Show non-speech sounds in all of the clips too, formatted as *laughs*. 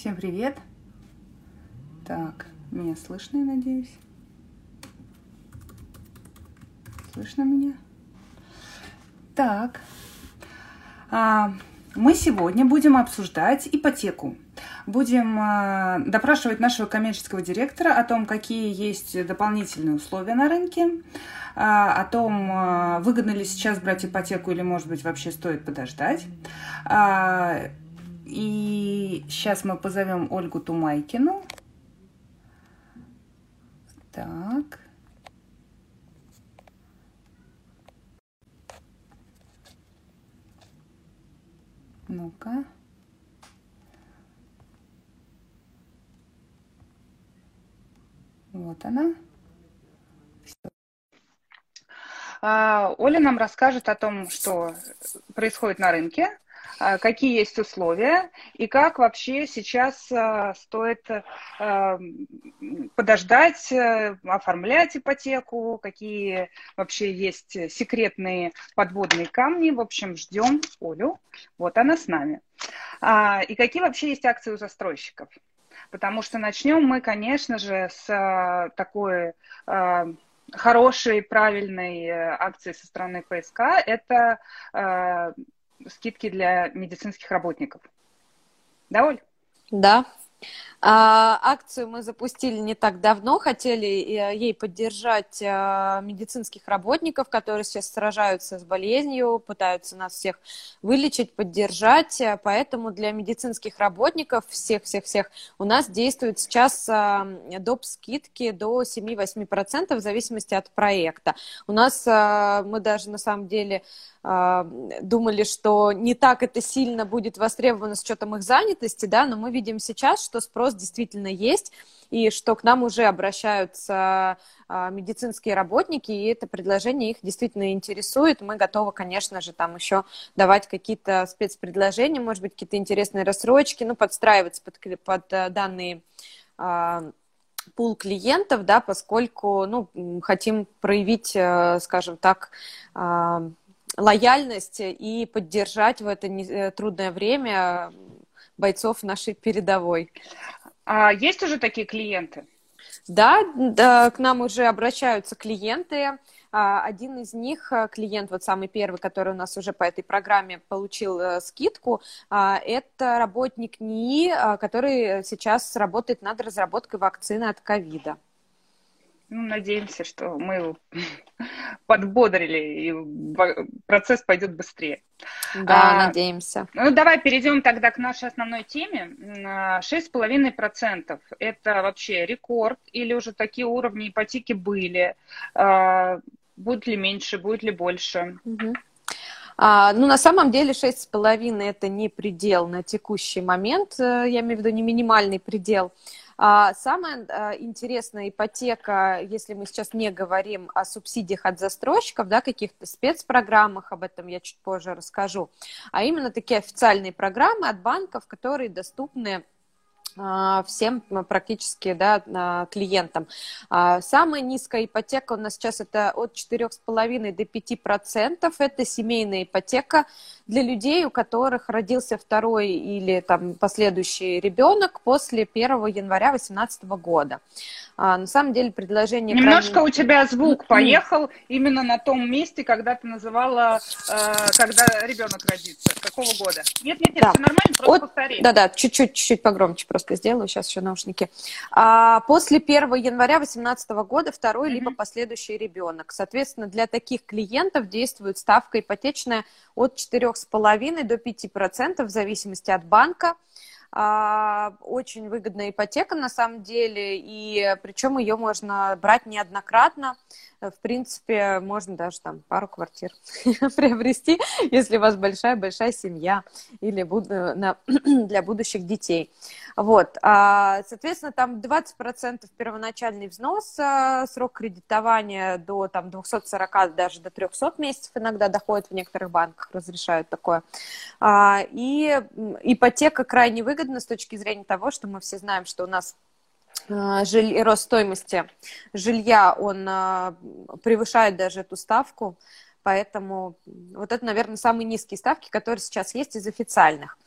Всем привет. Так, меня слышно, я надеюсь. Слышно меня? Так. А, мы сегодня будем обсуждать ипотеку. Будем а, допрашивать нашего коммерческого директора о том, какие есть дополнительные условия на рынке, а, о том, а, выгодно ли сейчас брать ипотеку или, может быть, вообще стоит подождать. А, и сейчас мы позовем Ольгу Тумайкину. Так. Ну-ка. Вот она. А, Оля нам расскажет о том, что происходит на рынке, какие есть условия и как вообще сейчас а, стоит а, подождать, э, оформлять ипотеку, какие вообще есть секретные подводные камни. В общем, ждем Олю. Вот она с нами. И какие вообще есть акции у застройщиков? Потому что начнем мы, конечно же, с такой хорошей, правильной э, акции со стороны ПСК. Это скидки для медицинских работников. Да, Оль? Да. А, акцию мы запустили не так давно, хотели э, ей поддержать а, медицинских работников, которые сейчас сражаются с болезнью, пытаются нас всех вылечить, поддержать. Поэтому для медицинских работников всех-всех-всех у нас действуют сейчас доп. скидки до 7-8% в зависимости от проекта. У нас мы даже на самом деле думали, что не так это сильно будет востребовано с учетом их занятости, да, но мы видим сейчас, что спрос действительно есть, и что к нам уже обращаются а, медицинские работники, и это предложение их действительно интересует. Мы готовы, конечно же, там еще давать какие-то спецпредложения, может быть, какие-то интересные рассрочки, ну, подстраиваться под, под э, данные а, пул клиентов, да, поскольку, ну, хотим проявить, э, скажем так, а, лояльность и поддержать в это э, трудное время бойцов нашей передовой. А есть уже такие клиенты? Да, да, к нам уже обращаются клиенты. А, один из них, э, клиент, вот самый первый, который у нас уже по этой программе получил э, скидку, а, это работник НИИ, который сейчас работает над разработкой вакцины от ковида. Ну, надеемся, что мы его *laughs* подбодрили, и процесс пойдет быстрее. Да, а, надеемся. Ну, давай перейдем тогда к нашей основной теме. 6,5% – это вообще рекорд, или уже такие уровни ипотеки были? А, будет ли меньше, будет ли больше? Угу. А, ну, на самом деле 6,5 это не предел на текущий момент, э, я имею в виду не минимальный предел. А, самая а, интересная ипотека, если мы сейчас не говорим о субсидиях от застройщиков, да, каких-то спецпрограммах, об этом я чуть позже расскажу, а именно такие официальные программы от банков, которые доступны а, всем практически да, клиентам. Самая низкая ипотека у нас сейчас это от 4,5 до 5 процентов. Это семейная ипотека для людей, у которых родился второй или там последующий ребенок после 1 января 2018 года. А, на самом деле предложение... Немножко крайне... у тебя звук поехал именно на том месте, когда ты называла, когда ребенок родится. Какого года? Нет, нет, нет, да. все нормально, просто От... повтори. Да-да, чуть-чуть, чуть-чуть погромче просто сделаю, сейчас еще наушники. А, после 1 января 2018 года второй mm-hmm. либо последующий ребенок. Соответственно, для таких клиентов действует ставка ипотечная от 4,5 до 5% в зависимости от банка. А, очень выгодная ипотека на самом деле, и причем ее можно брать неоднократно. В принципе, можно даже там пару квартир *laughs* приобрести, если у вас большая-большая семья или *clears throat* для будущих детей. Вот. А, соответственно, там 20% первоначальный взнос, а, срок кредитования до там, 240, даже до 300 месяцев иногда доходит в некоторых банках, разрешают такое. И ипотека крайне выгодна с точки зрения того, что мы все знаем, что у нас жиль... рост стоимости жилья, он превышает даже эту ставку. Поэтому вот это, наверное, самые низкие ставки, которые сейчас есть из официальных.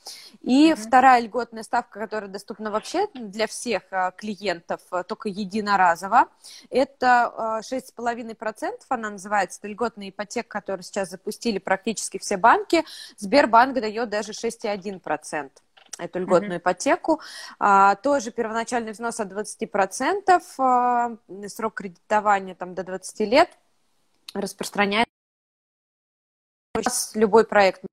И mm-hmm. вторая льготная ставка, которая доступна вообще для всех а, клиентов, только единоразово, это 6,5%, она называется, это льготная ипотека, которую сейчас запустили практически все банки. Сбербанк дает даже 6,1% эту льготную mm-hmm. ипотеку. А, тоже первоначальный взнос от 20%, а, срок кредитования там до 20 лет распространяется любой проект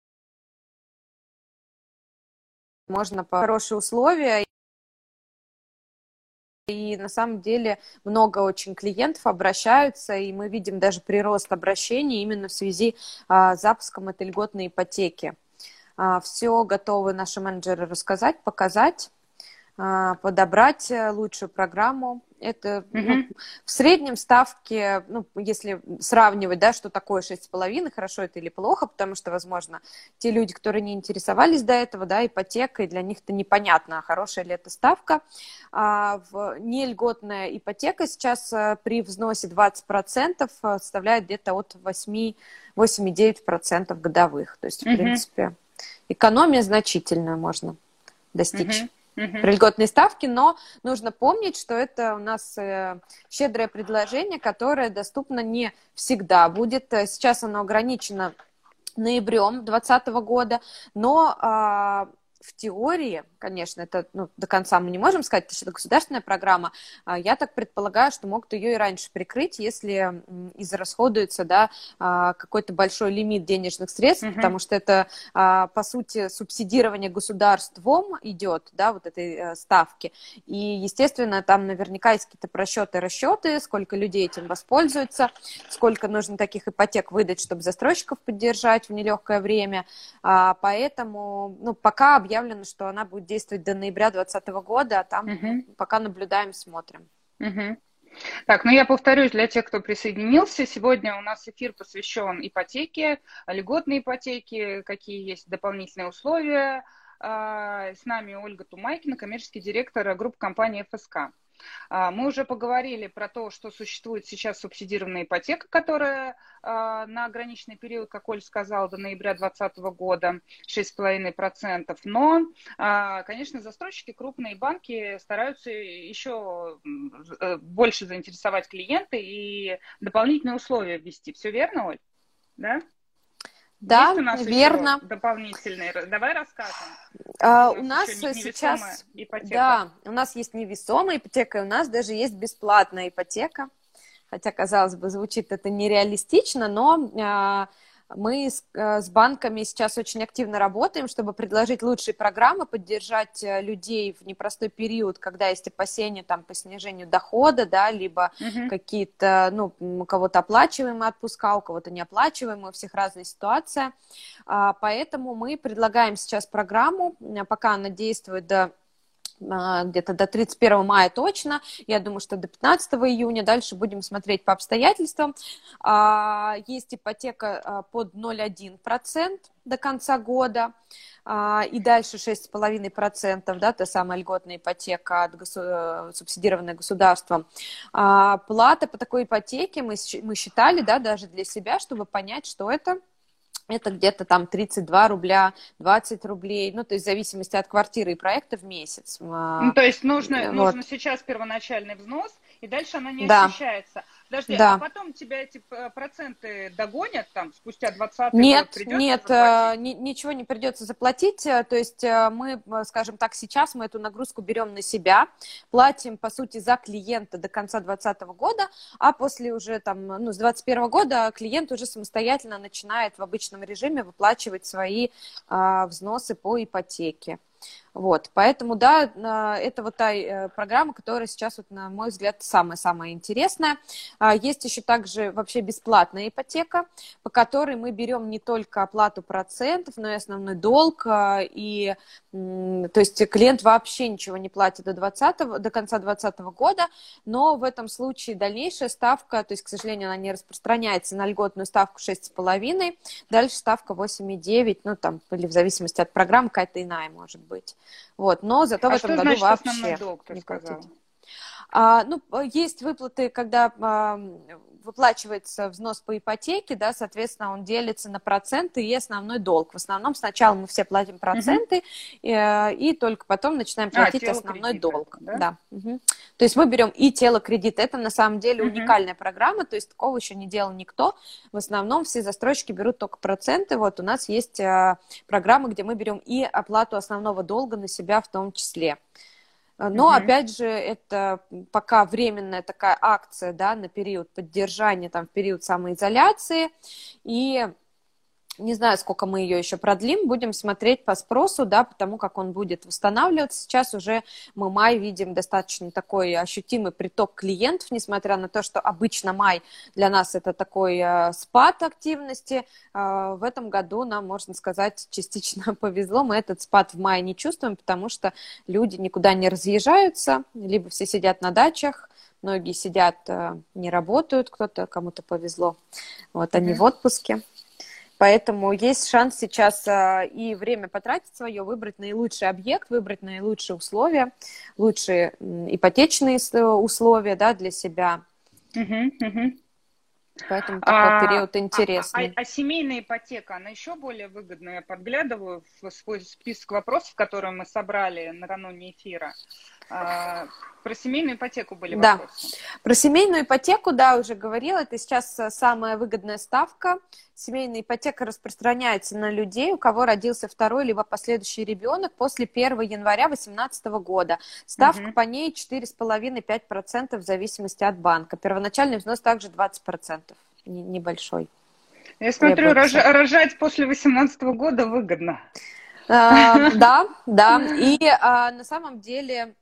можно по хорошие условия. И на самом деле много очень клиентов обращаются, и мы видим даже прирост обращений именно в связи а, с запуском этой льготной ипотеки. А, Все готовы наши менеджеры рассказать, показать, а, подобрать э, лучшую программу. Это mm-hmm. ну, в среднем ставки, ну, если сравнивать, да, что такое 6,5, хорошо это или плохо, потому что, возможно, те люди, которые не интересовались до этого, да, ипотекой, для них это непонятно, хорошая ли это ставка. А в нельготная ипотека сейчас э, при взносе 20% э, составляет где-то от 8, 8,9% годовых. То есть, в mm-hmm. принципе, экономия значительную можно достичь. Mm-hmm при льготной ставке, но нужно помнить, что это у нас э, щедрое предложение, которое доступно не всегда будет. Э, сейчас оно ограничено ноябрем 2020 года, но а, в теории, конечно, это ну, до конца мы не можем сказать, это что государственная программа, а, я так предполагаю, что могут ее и раньше прикрыть, если израсходуется да, а, какой-то большой лимит денежных средств, mm-hmm. потому что это, а, по сути, субсидирование государством идет, да, вот этой э, ставки. И, естественно, там наверняка есть какие-то просчеты, расчеты, сколько людей этим воспользуются, сколько нужно таких ипотек выдать, чтобы застройщиков поддержать в нелегкое время. Поэтому, ну, пока объявлено, что она будет действовать до ноября 2020 года, а там угу. пока наблюдаем, смотрим. Угу. Так, ну я повторюсь для тех, кто присоединился. Сегодня у нас эфир посвящен ипотеке, льготной ипотеке, какие есть дополнительные условия. А, с нами Ольга Тумайкина, коммерческий директор группы компании ФСК. А, мы уже поговорили про то, что существует сейчас субсидированная ипотека, которая а, на ограниченный период, как Оль сказала, до ноября 2020 года 6,5%. Но, а, конечно, застройщики, крупные банки стараются еще э, больше заинтересовать клиента и дополнительные условия ввести. Все верно, Оль? Да? Да, у нас верно. Дополнительные. Давай расскажем. А, у нас сейчас, ипотека. да, у нас есть невесомая ипотека, и у нас даже есть бесплатная ипотека. Хотя, казалось бы, звучит это нереалистично, но а, мы с, э, с банками сейчас очень активно работаем, чтобы предложить лучшие программы, поддержать э, людей в непростой период, когда есть опасения там, по снижению дохода, да, либо uh-huh. какие-то, ну, у кого-то оплачиваемые отпуска, у кого-то неоплачиваемые, у всех разная ситуация. А, поэтому мы предлагаем сейчас программу, пока она действует до где-то до 31 мая точно, я думаю, что до 15 июня, дальше будем смотреть по обстоятельствам. А, есть ипотека а, под 0,1% до конца года, и дальше 6,5%, да, та самая льготная ипотека, от госу... Э, субсидированная государством. Плата по такой ипотеке мы, мы считали, да, даже для себя, чтобы понять, что это это где-то там 32 рубля, 20 рублей, ну, то есть в зависимости от квартиры и проекта в месяц. Ну, то есть нужно, вот. нужно сейчас первоначальный взнос, и дальше она не да. ощущается. Подожди, да. а потом тебя эти проценты догонят там спустя 20 Нет, год нет, э, ни, ничего не придется заплатить. Э, то есть э, мы, скажем так, сейчас мы эту нагрузку берем на себя, платим, по сути, за клиента до конца 2020 года, а после уже там, ну, с 2021 года клиент уже самостоятельно начинает в обычном режиме выплачивать свои а, взносы по ипотеке. Вот, поэтому, да, это вот та э, программа, которая сейчас, вот, на мой взгляд, самая-самая интересная. А, есть еще также вообще бесплатная ипотека, по которой мы берем не только оплату процентов, но и основной долг, а, и, то есть клиент вообще ничего не платит до, 20, до конца 2020 года, но в этом случае дальнейшая ставка, то есть, к сожалению, она не распространяется на льготную ставку 6,5, дальше ставка 8,9, ну, там, или в зависимости от программы, какая-то иная может быть. Вот, но зато а в этом году значит, вообще долг, не сказал? А, ну, есть выплаты, когда а, выплачивается взнос по ипотеке, да, соответственно, он делится на проценты и основной долг. В основном сначала мы все платим проценты, угу. и, и только потом начинаем а, платить а, основной кредита, долг. Да? Да. Угу. То есть мы берем и тело кредит. Это на самом деле угу. уникальная программа, то есть такого еще не делал никто. В основном все застройщики берут только проценты. Вот у нас есть а, программы, где мы берем и оплату основного долга на себя в том числе. Но, mm-hmm. опять же, это пока временная такая акция, да, на период поддержания, там, в период самоизоляции. И не знаю, сколько мы ее еще продлим, будем смотреть по спросу, да, потому как он будет восстанавливаться. Сейчас уже мы май видим достаточно такой ощутимый приток клиентов, несмотря на то, что обычно май для нас это такой э, спад активности. Э, в этом году нам, можно сказать, частично *laughs* повезло. Мы этот спад в мае не чувствуем, потому что люди никуда не разъезжаются, либо все сидят на дачах, многие сидят, э, не работают, кто-то, кому-то повезло, вот они mm-hmm. в отпуске. Поэтому есть шанс сейчас а, и время потратить свое, выбрать наилучший объект, выбрать наилучшие условия, лучшие ипотечные условия да, для себя. Поэтому такой а, период интересный. А, а, а семейная ипотека, она еще более выгодная. Я подглядываю в свой список вопросов, которые мы собрали накануне эфира. А, про семейную ипотеку были вопросы. Да. Про семейную ипотеку, да, уже говорила. Это сейчас э, самая выгодная ставка. Семейная ипотека распространяется на людей, у кого родился второй либо последующий ребенок после 1 января 2018 года. Ставка угу. по ней 4,5-5% в зависимости от банка. Первоначальный взнос также 20%, небольшой. Я смотрю, рож, рожать после 2018 года выгодно. А, *laughs* да, да. И а, на самом деле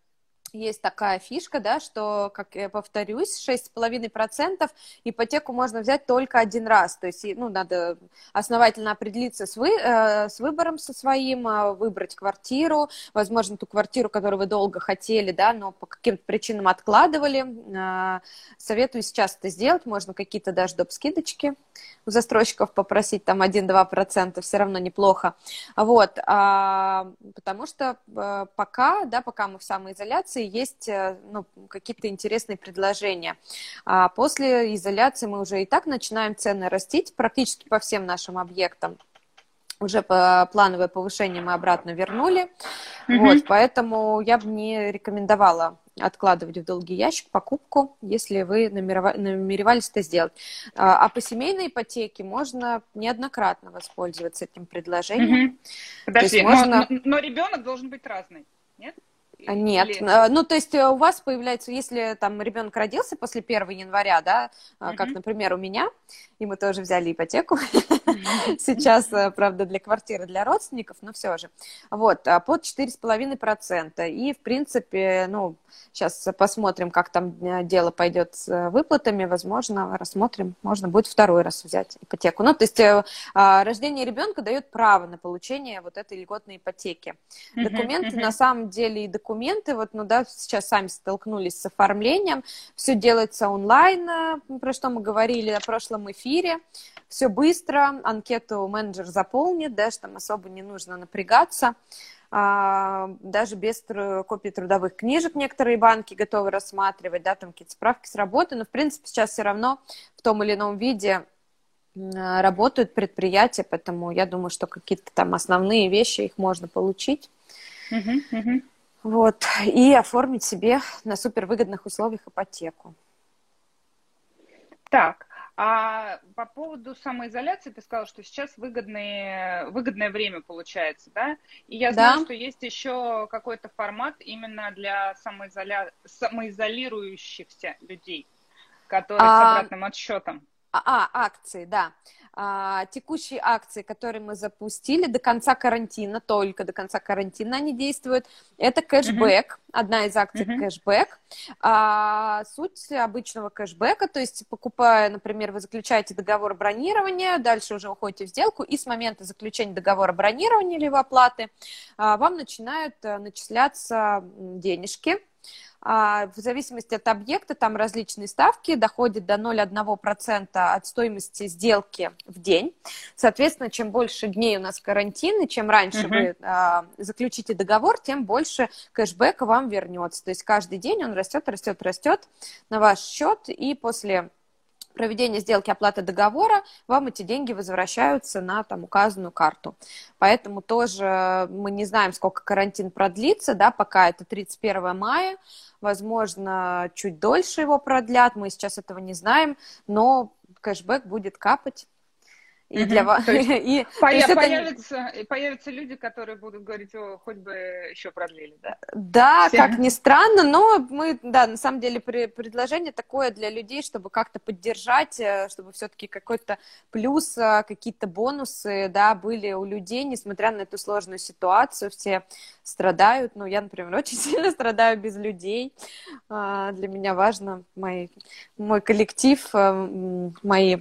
есть такая фишка, да, что, как я повторюсь, 6,5% ипотеку можно взять только один раз. То есть, ну, надо основательно определиться с, вы, э, с выбором со своим, э, выбрать квартиру, возможно, ту квартиру, которую вы долго хотели, да, но по каким-то причинам откладывали. Э, советую сейчас это сделать, можно какие-то даже доп. скидочки у застройщиков попросить, там 1-2%, все равно неплохо. Вот, а, потому что э, пока, да, пока мы в самоизоляции, есть э, ну, какие-то интересные предложения. А после изоляции мы уже и так начинаем цены растить практически по всем нашим объектам уже по плановое повышение мы обратно вернули. Mm-hmm. Вот, поэтому я бы не рекомендовала откладывать в долгий ящик покупку, если вы намеревались это сделать. А, а по семейной ипотеке можно неоднократно воспользоваться этим предложением. Угу. Подожди, можно... но, но ребенок должен быть разный, нет? А, нет, Или... А, ну то есть э, у вас появляется, если там ребенок родился после 1 января, да, угу. как, например, у меня, и мы тоже взяли ипотеку, *laughs* сейчас, э, правда, для квартиры для родственников, но все же, вот, под 4,5%, и, в принципе, ну, сейчас посмотрим, как там э, дело пойдет с выплатами, возможно, рассмотрим, можно будет второй раз взять ипотеку, ну, то есть рождение ребенка дает право на получение вот этой льготной ипотеки. Документы, на самом деле, и документы документы, вот, ну да, сейчас сами столкнулись с оформлением, все делается онлайн, э, про что мы говорили на прошлом эфире, все быстро, анкету менеджер заполнит, да, что там особо не нужно напрягаться, а, даже без копий трудовых книжек некоторые банки готовы рассматривать, да, там какие-то справки с работы, но, в принципе, сейчас все равно в том или ином виде работают предприятия, поэтому я думаю, что какие-то там основные вещи их можно получить. Uh-huh, uh-huh. Вот, и оформить себе на супервыгодных условиях ипотеку. Так, а по поводу самоизоляции ты сказала, что сейчас выгодное, выгодное время получается, да? И я знаю, да. что есть еще какой-то формат именно для самоизоля... самоизолирующихся людей, которые а... с обратным отсчетом. А, а, акции, да. А, текущие акции, которые мы запустили до конца карантина, только до конца карантина они действуют, это кэшбэк, uh-huh. одна из акций uh-huh. кэшбэк. А, суть обычного кэшбэка, то есть покупая, например, вы заключаете договор бронирования, дальше уже уходите в сделку, и с момента заключения договора бронирования или оплаты а, вам начинают а, начисляться денежки, в зависимости от объекта, там различные ставки, доходят до 0,1% от стоимости сделки в день. Соответственно, чем больше дней у нас карантин, и чем раньше uh-huh. вы а, заключите договор, тем больше кэшбэка вам вернется. То есть каждый день он растет, растет, растет на ваш счет, и после проведения сделки оплаты договора вам эти деньги возвращаются на там указанную карту. Поэтому тоже мы не знаем, сколько карантин продлится, да, пока это 31 мая, возможно, чуть дольше его продлят, мы сейчас этого не знаем, но кэшбэк будет капать и для вас. *laughs* и, появятся, появятся люди, которые будут говорить, о, хоть бы еще продлили, да? Да, Всем. как ни странно, но мы, да, на самом деле предложение такое для людей, чтобы как-то поддержать, э, чтобы все-таки какой-то плюс, э, какие-то бонусы, да, были у людей, несмотря на эту сложную ситуацию, все страдают, ну, я, например, *laughs* очень сильно страдаю без людей, а, для меня важно мой, мой коллектив, э, мои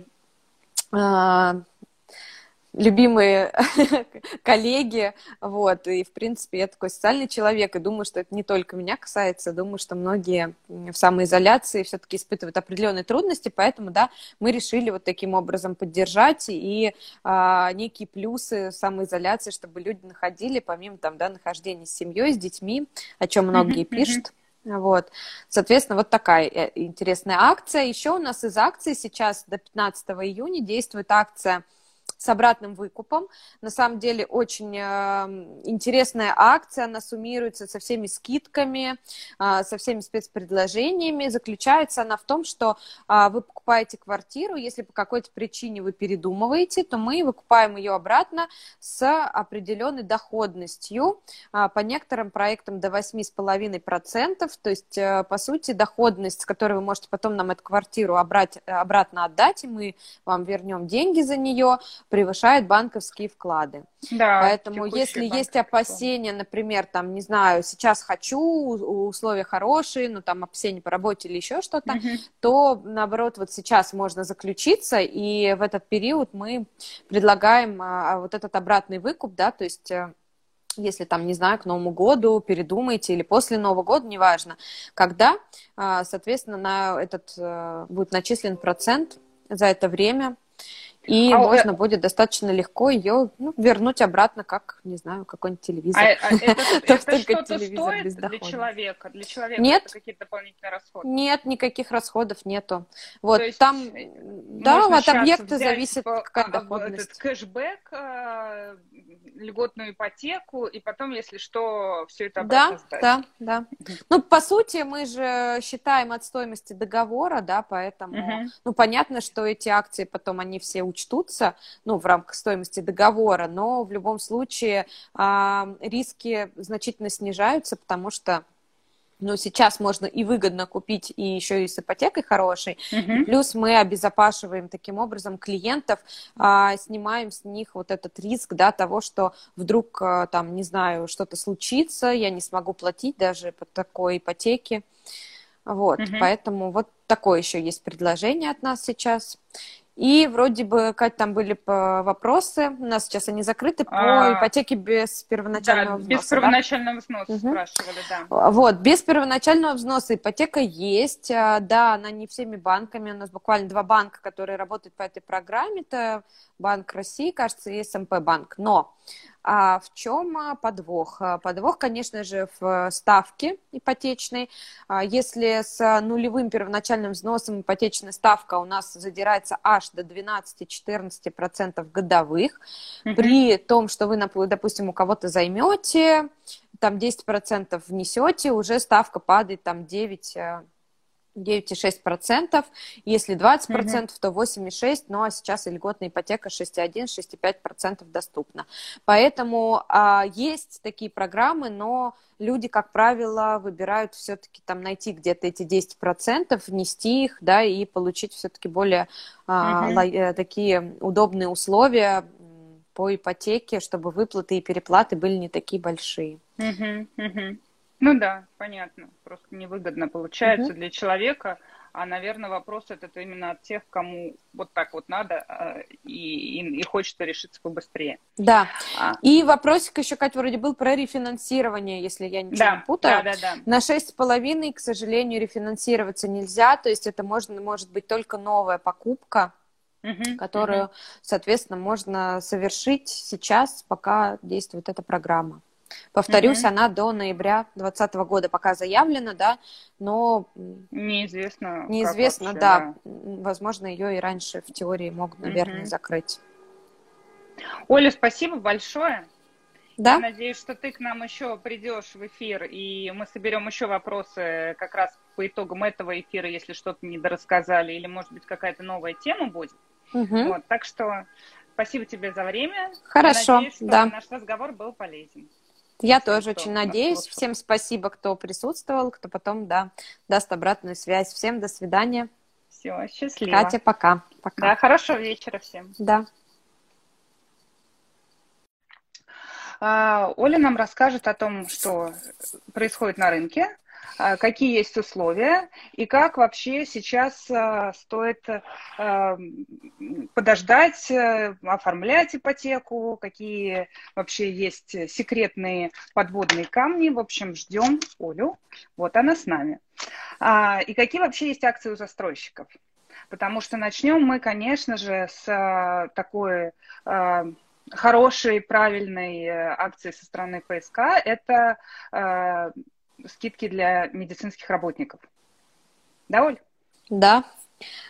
любимые *laughs* коллеги, вот, и, в принципе, я такой социальный человек, и думаю, что это не только меня касается, думаю, что многие в самоизоляции все-таки испытывают определенные трудности, поэтому, да, мы решили вот таким образом поддержать и а, некие плюсы самоизоляции, чтобы люди находили, помимо там, да, нахождения с семьей, с детьми, о чем многие пишут, вот, соответственно, вот такая э, интересная акция. Еще у нас из акций сейчас до 15 июня действует акция – с обратным выкупом. На самом деле очень э, интересная акция, она суммируется со всеми скидками, э, со всеми спецпредложениями. Заключается она в том, что э, вы покупаете квартиру, если по какой-то причине вы передумываете, то мы выкупаем ее обратно с определенной доходностью, по некоторым проектам до 8,5%, то есть, по сути, доходность, с которой вы можете потом нам эту квартиру обрать, обратно отдать, и мы вам вернем деньги за нее, превышает банковские вклады. Да, Поэтому если есть опасения, например, там, не знаю, сейчас хочу, условия хорошие, ну, там, опасения по работе или еще что-то, угу. то, наоборот, вот сейчас можно заключиться, и в этот период мы предлагаем а, а вот этот обратный выкуп, да, то есть э, если там, не знаю, к Новому году передумаете или после Нового года, неважно, когда, а, соответственно, на этот э, будет начислен процент за это время, и а, можно э... будет достаточно легко ее ну, вернуть обратно, как, не знаю, какой-нибудь телевизор. А, а это, *laughs* это что-то стоит для человека? Для человека нет, какие-то дополнительные расходы? Нет, никаких расходов нету. Вот, есть там, э, да, от объекта зависит по, какая а, доходность. Этот кэшбэк, э, льготную ипотеку, и потом, если что, все это обратно Да, сдать. да, да. Ну, по сути, мы же считаем от стоимости договора, да, поэтому, угу. ну, понятно, что эти акции потом, они все учтутся, ну, в рамках стоимости договора, но в любом случае риски значительно снижаются, потому что но сейчас можно и выгодно купить, и еще и с ипотекой хорошей. Uh-huh. Плюс мы обезопашиваем таким образом клиентов, а, снимаем с них вот этот риск, да, того, что вдруг а, там, не знаю, что-то случится, я не смогу платить даже по такой ипотеке. Вот, uh-huh. поэтому вот такое еще есть предложение от нас сейчас. И вроде бы, Кать, там были вопросы, у нас сейчас они закрыты, по а, ипотеке без первоначального да, взноса. без первоначального взноса угу. спрашивали, да. Вот, без первоначального взноса ипотека есть, а, да, она не всеми банками, у нас буквально два банка, которые работают по этой программе, это Банк России, кажется, и СМП банк, но а в чем а, подвох? А, подвох, конечно же, в ставке ипотечной. А, если с нулевым первоначальным взносом ипотечная ставка у нас задирается аж до 12-14% годовых, mm-hmm. при том, что вы, допустим, у кого-то займете, там 10% внесете, уже ставка падает там 9 9,6%. Если 20%, mm-hmm. то 8,6%. Ну, а сейчас и льготная ипотека 6,1-6,5% доступна. Поэтому а, есть такие программы, но люди, как правило, выбирают все-таки там найти где-то эти 10%, внести их, да, и получить все-таки более а, mm-hmm. такие удобные условия по ипотеке, чтобы выплаты и переплаты были не такие большие. Mm-hmm. Mm-hmm. Ну да, понятно. Просто невыгодно получается угу. для человека. А, наверное, вопрос этот именно от тех, кому вот так вот надо а, и, и, и хочется решиться побыстрее. Да. А. И вопросик еще, Катя, вроде был про рефинансирование, если я ничего да, не путаю. Да, да, да. На шесть с половиной, к сожалению, рефинансироваться нельзя. То есть это можно, может быть только новая покупка угу, которую, угу. соответственно, можно совершить сейчас, пока действует эта программа. Повторюсь, угу. она до ноября 2020 года пока заявлена, да, но неизвестно. Неизвестно, вообще, да. да. Возможно, ее и раньше в теории могут, наверное, угу. закрыть. Оля, спасибо большое. Да? Я надеюсь, что ты к нам еще придешь в эфир, и мы соберем еще вопросы как раз по итогам этого эфира, если что-то недорассказали, или, может быть, какая-то новая тема будет. Угу. Вот, так что спасибо тебе за время. Хорошо, надеюсь, что да. наш разговор был полезен. Я тоже очень надеюсь. Всем спасибо, кто присутствовал, кто потом, да, даст обратную связь. Всем до свидания. Все, счастливо. Катя, пока. пока. Да, хорошего вечера всем. Да. А, Оля нам расскажет о том, что происходит на рынке, какие есть условия и как вообще сейчас а, стоит подождать, э, оформлять ипотеку, какие вообще есть секретные подводные камни. В общем, ждем Олю. Вот она с нами. И какие вообще есть акции у застройщиков? Потому что начнем мы, конечно же, с такой хорошей, правильной э, акции со стороны ПСК – это скидки для медицинских работников. Да, Оль? Да,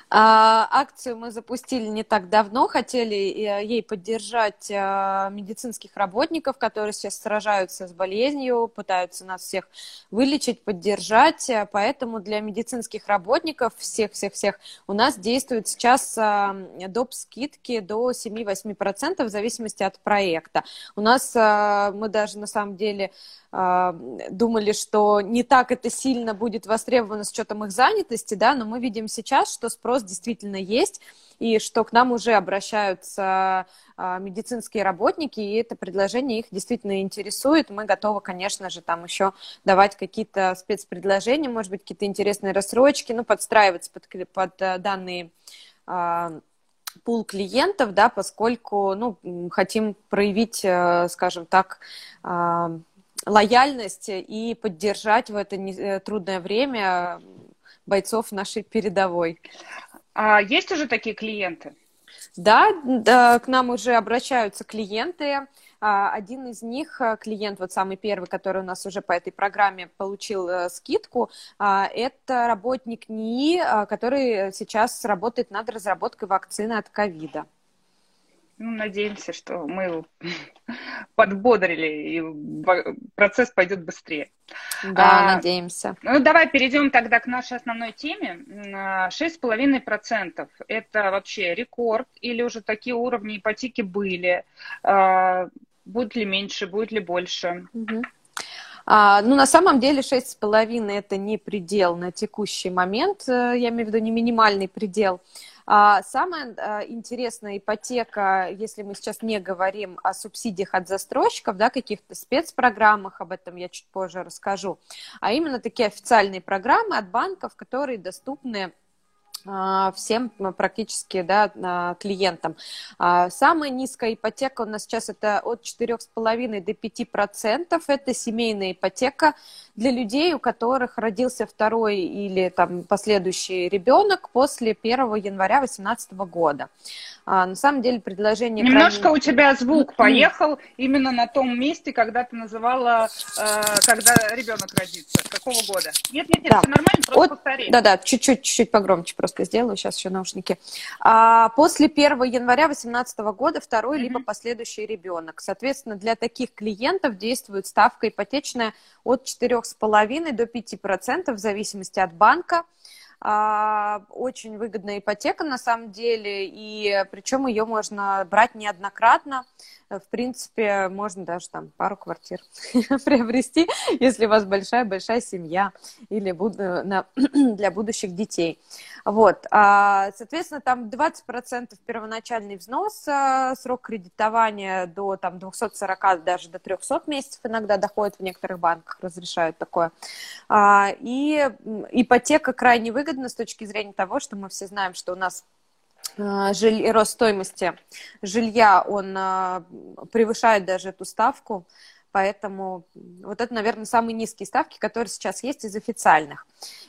акцию мы запустили не так давно, хотели э, ей поддержать а, медицинских работников, которые сейчас сражаются с болезнью, пытаются нас всех вылечить, поддержать. Поэтому для медицинских работников всех-всех-всех у нас действуют сейчас а, доп. скидки до 7-8% в зависимости от проекта. У нас мы даже на самом деле думали, что не так это сильно будет востребовано с учетом их занятости, да, но мы видим сейчас, что спрос действительно есть, и что к нам уже обращаются а, медицинские работники, и это предложение их действительно интересует. Мы готовы, конечно же, там еще давать какие-то спецпредложения, может быть, какие-то интересные рассрочки, ну, подстраиваться под, под э, данные а, пул клиентов, да, поскольку, ну, хотим проявить, э, скажем так, а, лояльность и поддержать в это э, трудное время бойцов нашей передовой. А есть уже такие клиенты? Да, да, к нам уже обращаются клиенты. А, один из них, э, клиент, вот самый первый, который у нас уже по этой программе получил э, скидку, а, это работник НИИ, который сейчас работает над разработкой вакцины от ковида. Ну, надеемся, что мы *laughs* подбодрили, и процесс пойдет быстрее. Да, а, надеемся. Ну, давай перейдем тогда к нашей основной теме. 6,5% – это вообще рекорд, или уже такие уровни ипотеки были? А, будет ли меньше, будет ли больше? Угу. А, ну, на самом деле 6,5 это не предел на текущий момент, э, я имею в виду не минимальный предел. А, самая а, интересная ипотека, если мы сейчас не говорим о субсидиях от застройщиков, да, каких-то спецпрограммах, об этом я чуть позже расскажу, а именно такие официальные программы от банков, которые доступны а, всем практически да, клиентам. Самая низкая ипотека у нас сейчас это от 4,5 до 5%. Это семейная ипотека для людей, у которых родился второй или там, последующий ребенок после 1 января 2018 года. А, на самом деле предложение... Немножко крайне... у тебя звук поехал именно на том месте, когда ты называла, э, когда ребенок родится. Какого года? Нет, нет, нет, да. все нормально, просто От... повтори. Да-да, чуть-чуть, чуть-чуть погромче просто сделаю, сейчас еще наушники. А, после 1 января 2018 года второй mm-hmm. либо последующий ребенок. Соответственно, для таких клиентов действует ставка ипотечная от 4,5 до 5% в зависимости от банка. А, очень выгодная ипотека на самом деле, и причем ее можно брать неоднократно. В принципе, можно даже там пару квартир *laughs* приобрести, если у вас большая-большая семья или *clears throat* для будущих детей. Вот, а, соответственно, там 20% первоначальный взнос, а, срок кредитования до там, 240, даже до 300 месяцев иногда доходит, в некоторых банках разрешают такое. А, и ипотека крайне выгодна с точки зрения того, что мы все знаем, что у нас жиль... рост стоимости жилья, он превышает даже эту ставку. Поэтому вот это, наверное, самые низкие ставки, которые сейчас есть из официальных.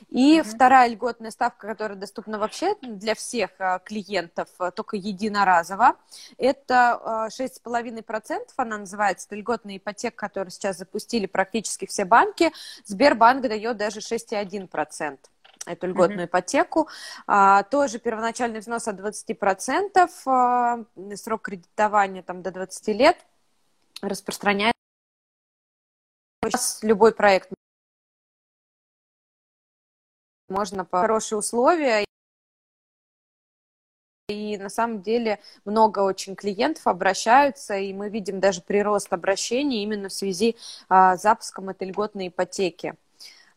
И mm-hmm. вторая льготная ставка, которая доступна вообще для всех а, клиентов, а, только единоразово, это 6,5%, а, она называется, это льготная ипотека, которую сейчас запустили практически все банки. Сбербанк дает даже 6,1% эту льготную mm-hmm. ипотеку. А, тоже первоначальный взнос от 20%, а, срок кредитования там, до 20 лет распространяется Сейчас любой проект можно по хорошие условия. И на самом деле много очень клиентов обращаются, и мы видим даже прирост обращений именно в связи а, с запуском этой льготной ипотеки.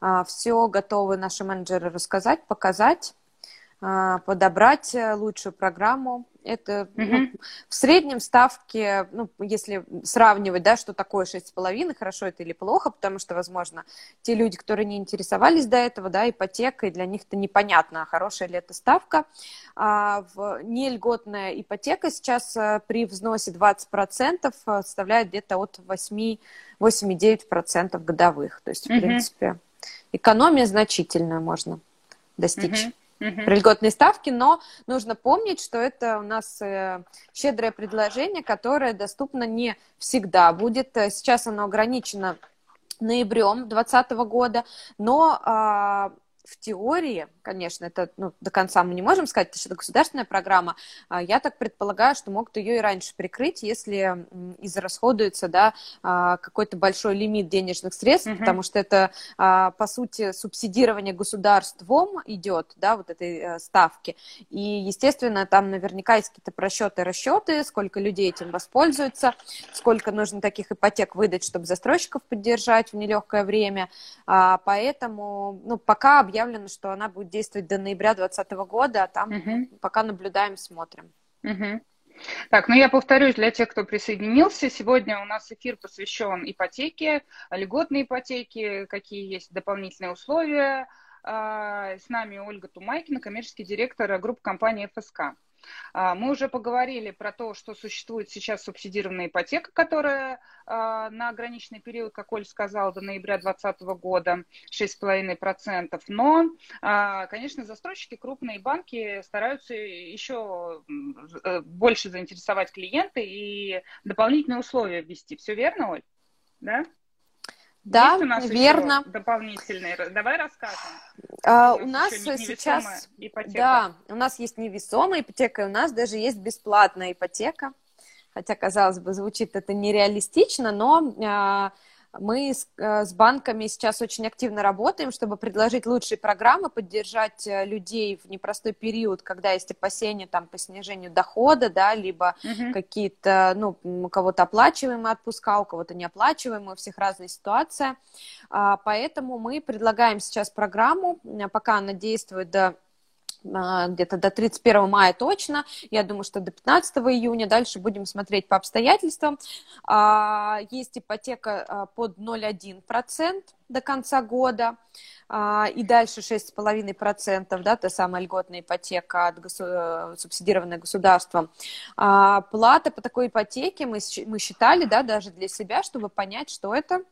А, все готовы наши менеджеры рассказать, показать, подобрать э, лучшую программу это mm-hmm. ну, в среднем ставки, ну, если сравнивать, да, что такое 6,5, хорошо это или плохо, потому что, возможно, те люди, которые не интересовались до этого, да, ипотекой, для них это непонятно, хорошая ли это ставка. А в нельготная ипотека сейчас э, при взносе 20% э, составляет где-то от 8, 8,9% годовых. То есть, в mm-hmm. принципе, экономия значительная можно достичь. Mm-hmm угу. при льготной ставке, но нужно помнить, что это у нас э, щедрое предложение, которое доступно не всегда будет. Э, сейчас оно ограничено ноябрем 2020 года, но а, в теории, конечно, это ну, до конца мы не можем сказать, потому что это государственная программа, а, я так предполагаю, что могут ее и раньше прикрыть, если израсходуется да, а, какой-то большой лимит денежных средств, угу. потому что это, а, по сути, субсидирование государством идет, да, вот этой э, ставки, и, естественно, там наверняка есть какие-то просчеты, расчеты, сколько людей этим воспользуются, сколько нужно таких ипотек выдать, чтобы застройщиков поддержать в нелегкое время, поэтому, ну, пока объявлено, что она будет действовать до ноября 2020 года, а там угу. пока наблюдаем, смотрим. Угу. Так, ну я повторюсь для тех, кто присоединился. Сегодня у нас эфир посвящен ипотеке, льготной ипотеке, какие есть дополнительные условия. А, с нами Ольга Тумайкина, коммерческий директор группы компании ФСК. А, мы уже поговорили про то, что существует сейчас субсидированная ипотека, которая а, на ограниченный период, как Оль сказала, до ноября 2020 года 6,5%. Но, а, конечно, застройщики, крупные банки стараются еще э, больше заинтересовать клиента и дополнительные условия ввести. Все верно, Оль? Да? Да, Есть у нас верно. дополнительные. Давай расскажем. А, у нас, у нас сейчас, ипотека. да, у нас есть невесомая ипотека, и у нас даже есть бесплатная ипотека. Хотя, казалось бы, звучит это нереалистично, но а, мы с, э, с банками сейчас очень активно работаем, чтобы предложить лучшие программы, поддержать э, людей в непростой период, когда есть опасения там, по снижению дохода, да, либо uh-huh. какие-то, ну, у кого-то оплачиваемые отпуска, у кого-то неоплачиваемые, у всех разная ситуация. А, поэтому мы предлагаем сейчас программу, пока она действует до где-то до 31 мая точно, я думаю, что до 15 июня, дальше будем смотреть по обстоятельствам. А, есть ипотека а, под 0,1% до конца года, и дальше 6,5%, да, та самая льготная ипотека, от госу... Э, субсидированная государством. Плата по такой ипотеке мы, мы считали, да, даже для себя, чтобы понять, что это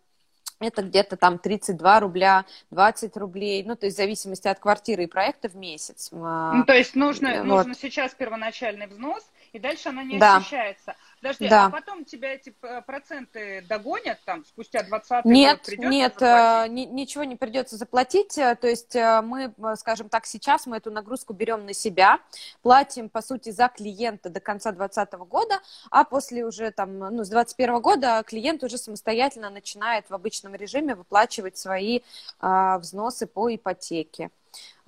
это где-то там 32 рубля, 20 рублей, ну, то есть в зависимости от квартиры и проекта в месяц. Ну, то есть нужно, вот. нужно сейчас первоначальный взнос, и дальше оно не да. ощущается. Подожди, да. а потом тебя эти проценты догонят там спустя 20 Нет, год нет, э, ничего не придется заплатить. Э, то есть э, мы, скажем так, сейчас мы эту нагрузку берем на себя, платим, по сути, за клиента до конца 2020 года, а после уже там, ну, с 2021 года клиент уже самостоятельно начинает в обычном режиме выплачивать свои а, взносы по ипотеке.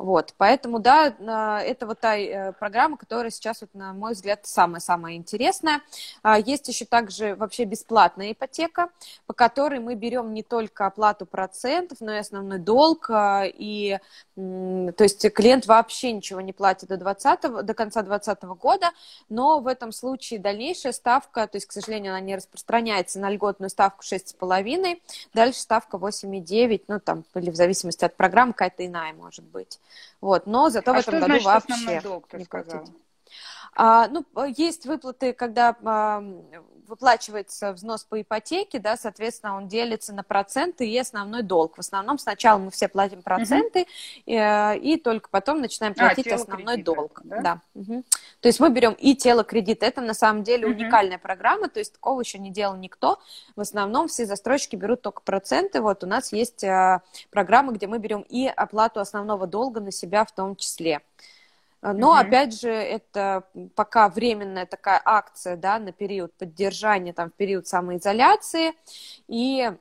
Вот, поэтому, да, это вот та э, программа, которая сейчас, вот, на мой взгляд, самая-самая интересная. А, есть еще также вообще бесплатная ипотека, по которой мы берем не только оплату процентов, но и основной долг, а, и, то есть клиент вообще ничего не платит до, 20, до конца 2020 года, но в этом случае дальнейшая ставка, то есть, к сожалению, она не распространяется на льготную ставку 6,5, дальше ставка 8,9, ну, там, или в зависимости от программы, какая-то иная может быть. Вот, но зато а в этом году значит вообще ты не сказала? А, ну, есть выплаты, когда а, выплачивается взнос по ипотеке, да, соответственно, он делится на проценты и основной долг. В основном сначала мы все платим проценты, угу. и, и только потом начинаем а, платить а, основной кредита, долг. Да? Да. Угу. То есть мы берем и тело кредита. Это на самом деле угу. уникальная программа, то есть такого еще не делал никто. В основном все застройщики берут только проценты. Вот у нас есть а, программа, где мы берем и оплату основного долга на себя в том числе. Но, mm-hmm. опять же, это пока временная такая акция, да, на период поддержания, там, в период самоизоляции, и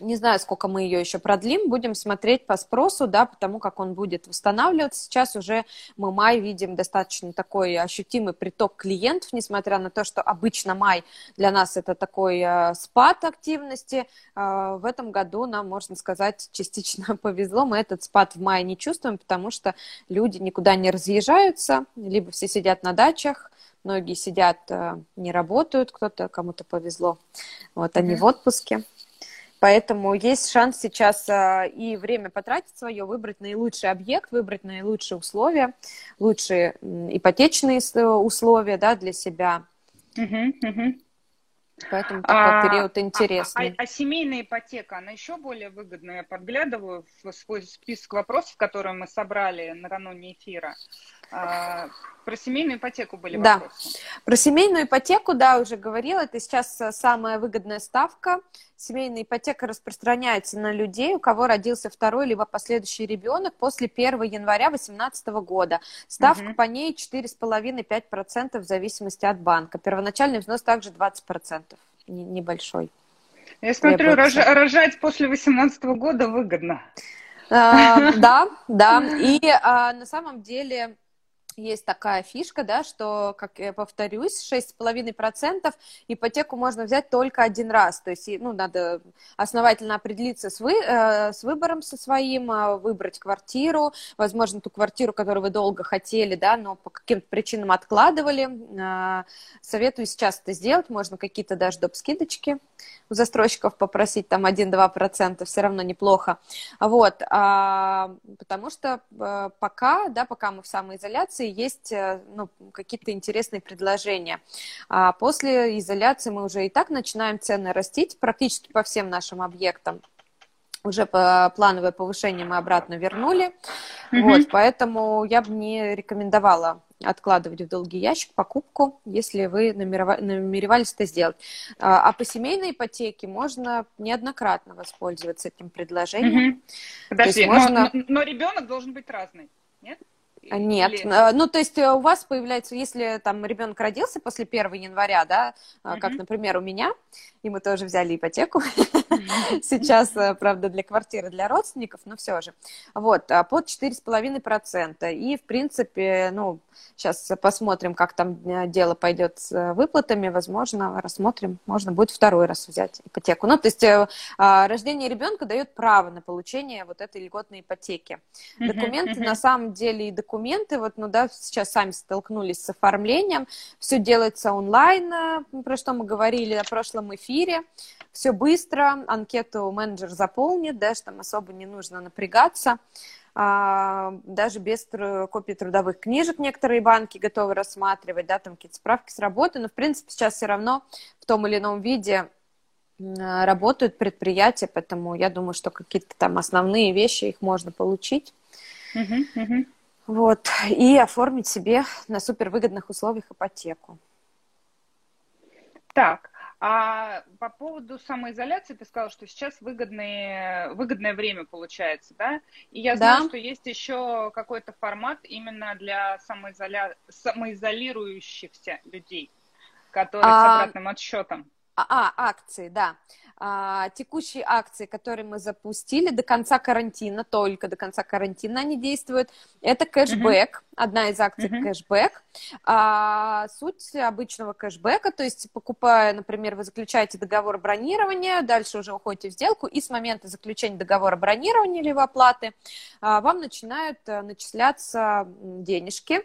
не знаю, сколько мы ее еще продлим, будем смотреть по спросу, да, потому как он будет восстанавливаться. Сейчас уже мы май видим достаточно такой ощутимый приток клиентов, несмотря на то, что обычно май для нас это такой э, спад активности. Э, в этом году нам, можно сказать, частично *laughs* повезло. Мы этот спад в мае не чувствуем, потому что люди никуда не разъезжаются, либо все сидят на дачах, многие сидят, э, не работают, кто-то, кому-то повезло, вот они mm-hmm. в отпуске. Поэтому есть шанс сейчас а, и время потратить свое, выбрать наилучший объект, выбрать наилучшие условия, лучшие ипотечные условия да, для себя. Угу, угу. Поэтому такой а, период интересный. А, а, а семейная ипотека, она еще более выгодная. Я подглядываю в свой список вопросов, которые мы собрали накануне эфира. А, про семейную ипотеку были да. вопросы. Про семейную ипотеку, да, уже говорила. Это сейчас э, самая выгодная ставка. Семейная ипотека распространяется на людей, у кого родился второй либо последующий ребенок после 1 января 2018 года. Ставка угу. по ней 4,5-5% в зависимости от банка. Первоначальный взнос также 20%, небольшой. Я смотрю, рожать после 2018 года выгодно. А, да, да. И а, на самом деле есть такая фишка, да, что, как я повторюсь, 6,5% ипотеку можно взять только один раз. То есть, ну, надо основательно определиться с, вы, э, с выбором со своим, э, выбрать квартиру, возможно, ту квартиру, которую вы долго хотели, да, но по каким-то причинам откладывали. Э, советую сейчас это сделать, можно какие-то даже доп. скидочки у застройщиков попросить, там 1-2%, все равно неплохо. Вот, а, потому что э, пока, да, пока мы в самоизоляции, есть э, ну, какие-то интересные предложения. А после изоляции мы уже и так начинаем цены растить практически по всем нашим объектам уже по плановое повышение мы обратно вернули. Mm-hmm. Вот, поэтому я бы не рекомендовала откладывать в долгий ящик покупку, если вы намеревались это сделать. А, а по семейной ипотеке можно неоднократно воспользоваться этим предложением. Угу. Подожди, можно... но, но ребенок должен быть разный, нет? Нет, Или... ну то есть э, у вас появляется, если там ребенок родился после 1 января, да, угу. как, например, у меня, и мы тоже взяли ипотеку, *laughs* сейчас, э, правда, для квартиры для родственников, но все же, вот, а под 4,5%, и, в принципе, ну, сейчас посмотрим, как там э, дело пойдет с выплатами, возможно, рассмотрим, можно будет второй раз взять ипотеку, ну, то есть а, рождение ребенка дает право на получение вот этой льготной ипотеки. Документы, на самом деле, и документы документы, вот, ну да, сейчас сами столкнулись с оформлением, все делается онлайн, э, про что мы говорили на прошлом эфире, все быстро, анкету менеджер заполнит, да, что там особо не нужно напрягаться, а, даже без копий трудовых книжек некоторые банки готовы рассматривать, да, там какие-то справки с работы, но, в принципе, сейчас все равно в том или ином виде работают предприятия, поэтому я думаю, что какие-то там основные вещи их можно получить. Uh-huh, uh-huh. Вот, и оформить себе на супервыгодных условиях ипотеку. Так, а по поводу самоизоляции ты сказала, что сейчас выгодное, выгодное время получается, да? И я знаю, да. что есть еще какой-то формат именно для самоизоля... самоизолирующихся людей, которые а... с обратным отсчетом. А, а, акции, да. А, текущие акции, которые мы запустили до конца карантина, только до конца карантина они действуют, это кэшбэк, mm-hmm. одна из акций mm-hmm. кэшбэк. А, суть обычного кэшбэка, то есть покупая, например, вы заключаете договор бронирования, дальше уже уходите в сделку, и с момента заключения договора бронирования или оплаты а, вам начинают а, начисляться денежки,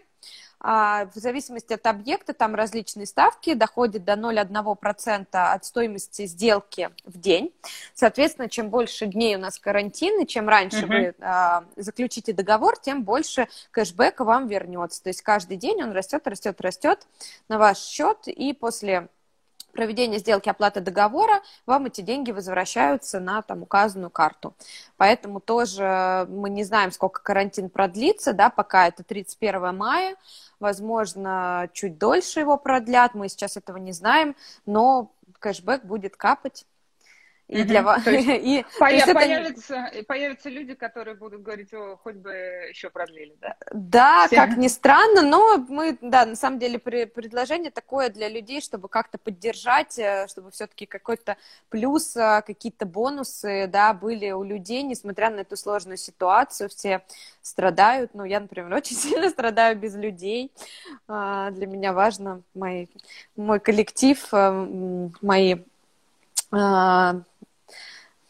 в зависимости от объекта, там различные ставки, доходят до 0,1% от стоимости сделки в день. Соответственно, чем больше дней у нас карантин, и чем раньше uh-huh. вы а, заключите договор, тем больше кэшбэка вам вернется. То есть каждый день он растет, растет, растет на ваш счет, и после проведения сделки оплаты договора вам эти деньги возвращаются на там указанную карту. Поэтому тоже мы не знаем, сколько карантин продлится, да, пока это 31 мая, возможно, чуть дольше его продлят, мы сейчас этого не знаем, но кэшбэк будет капать. И для вас. *laughs* и, поя- появятся, это... появятся люди, которые будут говорить, о, хоть бы еще продлили, да? Да, Всем. как ни странно, но мы, да, на самом деле при, предложение такое для людей, чтобы как-то поддержать, э, чтобы все-таки какой-то плюс, э, какие-то бонусы, да, были у людей, несмотря на эту сложную ситуацию, все страдают. Ну, я, например, *laughs* очень сильно страдаю без людей. А, для меня важно мой, мой коллектив, э, мои а,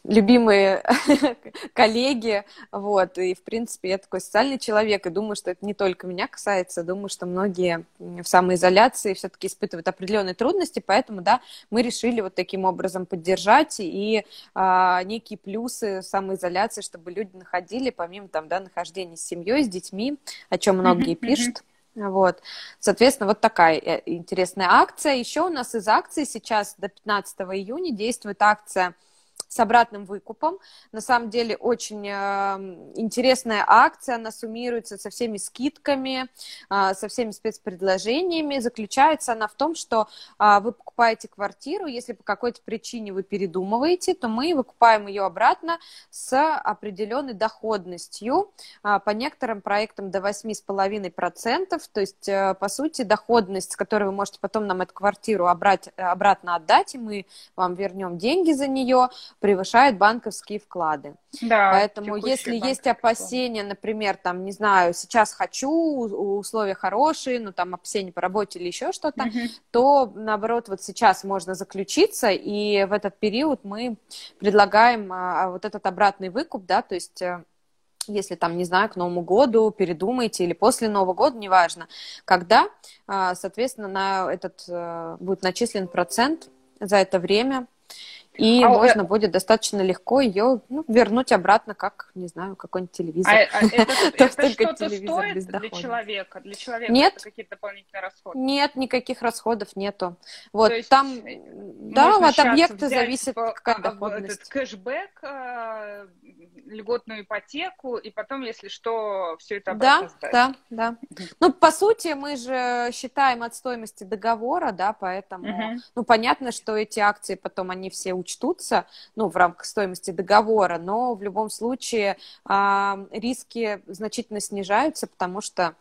любимые *laughs* коллеги, вот, и, в принципе, я такой социальный человек, и думаю, что это не только меня касается, думаю, что многие в самоизоляции все-таки испытывают определенные трудности, поэтому, да, мы решили вот таким образом поддержать и а, некие плюсы самоизоляции, чтобы люди находили, помимо, там, да, нахождения с семьей, с детьми, о чем многие пишут, вот, соответственно, вот такая э, интересная акция. Еще у нас из акций сейчас до 15 июня действует акция с обратным выкупом. На самом деле очень э, интересная акция, она суммируется со всеми скидками, э, со всеми спецпредложениями. Заключается она в том, что э, вы покупаете квартиру, если по какой-то причине вы передумываете, то мы выкупаем ее обратно с определенной доходностью, э, по некоторым проектам до 8,5%, то есть, э, по сути, доходность, с которой вы можете потом нам эту квартиру обрать, обратно отдать, и мы вам вернем деньги за нее, превышает банковские вклады. Да, Поэтому если есть опасения, например, там, не знаю, сейчас хочу, условия хорошие, ну, там, опасения по работе или еще что-то, угу. то, наоборот, вот сейчас можно заключиться, и в этот период мы предлагаем а, а вот этот обратный выкуп, да, то есть э, если там, не знаю, к Новому году передумаете или после Нового года, неважно, когда, а, соответственно, на этот э, будет начислен процент за это время, и а, можно э... будет достаточно легко ее ну, вернуть обратно, как, не знаю, какой-нибудь телевизор. А, а это, *laughs* это что-то стоит для человека? Для человека нет, какие-то дополнительные расходы? Нет, никаких расходов нету. Вот есть там, э, да, от объекта зависит какая доходность. Этот кэшбэк, э, льготную ипотеку, и потом, если что, все это обратно Да, да, да. Ну, по сути, мы же считаем от стоимости договора, да, поэтому, угу. ну, понятно, что эти акции потом, они все учтутся, ну, в рамках стоимости договора, но в любом случае риски значительно снижаются, потому что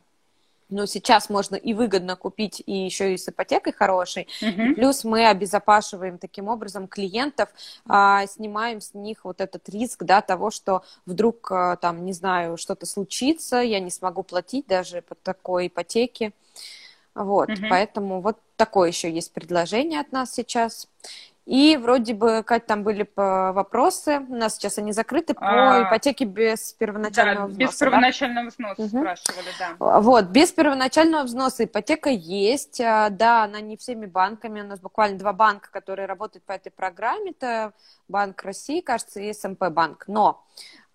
ну, сейчас можно и выгодно купить, и еще и с ипотекой хорошей. Mm-hmm. Плюс мы обезопашиваем таким образом клиентов, а, снимаем с них вот этот риск, да, того, что вдруг а, там, не знаю, что-то случится, я не смогу платить даже по такой ипотеке. Вот, mm-hmm. поэтому вот такое еще есть предложение от нас сейчас. И вроде бы, Кать, там были вопросы, у нас сейчас они закрыты, по а, ипотеке без первоначального да, взноса. без первоначального да? взноса угу. спрашивали, да. Вот, без первоначального взноса ипотека есть, а, да, она не всеми банками, у нас буквально два банка, которые работают по этой программе, это Банк России, кажется, и СМП банк, но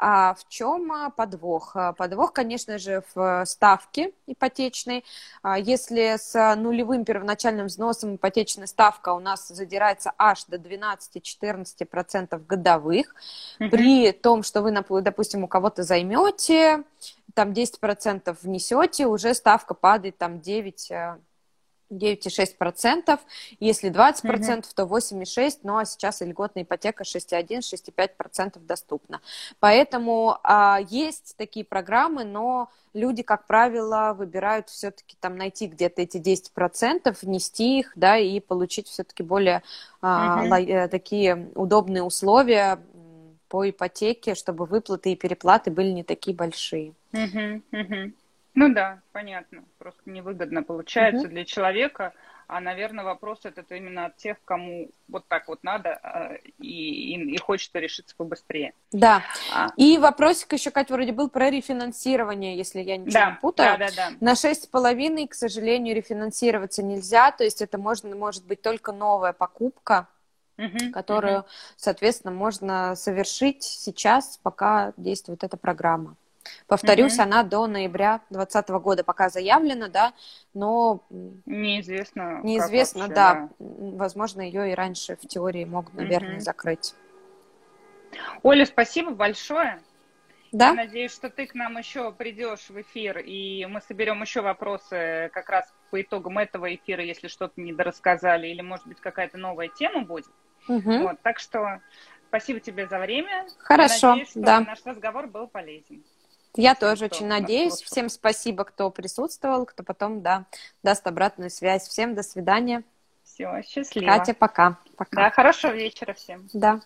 а в чем а, подвох? А, подвох, конечно же, в ставке ипотечной. А, если с нулевым первоначальным взносом ипотечная ставка у нас задирается аж до 12-14% годовых, mm-hmm. при том, что вы, допустим, у кого-то займете, там 10% внесете, уже ставка падает там 9 9,6%. Если 20%, mm-hmm. то 8,6%. Ну а сейчас и льготная ипотека 6,1-6,5% доступна. Поэтому а, есть такие программы, но люди, как правило, выбирают все-таки там найти где-то эти 10%, внести их, да, и получить все-таки более а, mm-hmm. такие удобные условия по ипотеке, чтобы выплаты и переплаты были не такие большие. Mm-hmm. Mm-hmm. Ну да, понятно. Просто невыгодно получается угу. для человека. А, наверное, вопрос этот именно от тех, кому вот так вот надо а, и, и, и хочется решиться побыстрее. Да. А. И вопросик еще, Катя, вроде был про рефинансирование, если я ничего да, не путаю. Да, да, да. На шесть с половиной, к сожалению, рефинансироваться нельзя. То есть это можно, может быть только новая покупка, угу, которую, угу. соответственно, можно совершить сейчас, пока действует эта программа. Повторюсь, угу. она до ноября 2020 года пока заявлена, да, но неизвестно. Неизвестно, вообще, да. да. Возможно, ее и раньше в теории могут, наверное, угу. закрыть. Оля, спасибо большое. Да? Я надеюсь, что ты к нам еще придешь в эфир, и мы соберем еще вопросы как раз по итогам этого эфира, если что-то недорассказали, или, может быть, какая-то новая тема будет. Угу. Вот, так что спасибо тебе за время. Хорошо, Я надеюсь, что да. наш разговор был полезен. Я тоже очень надеюсь. Всем спасибо, кто присутствовал, кто потом, да, даст обратную связь. Всем до свидания. Все, счастливо. Катя, пока. пока. Да, хорошего вечера всем. Да.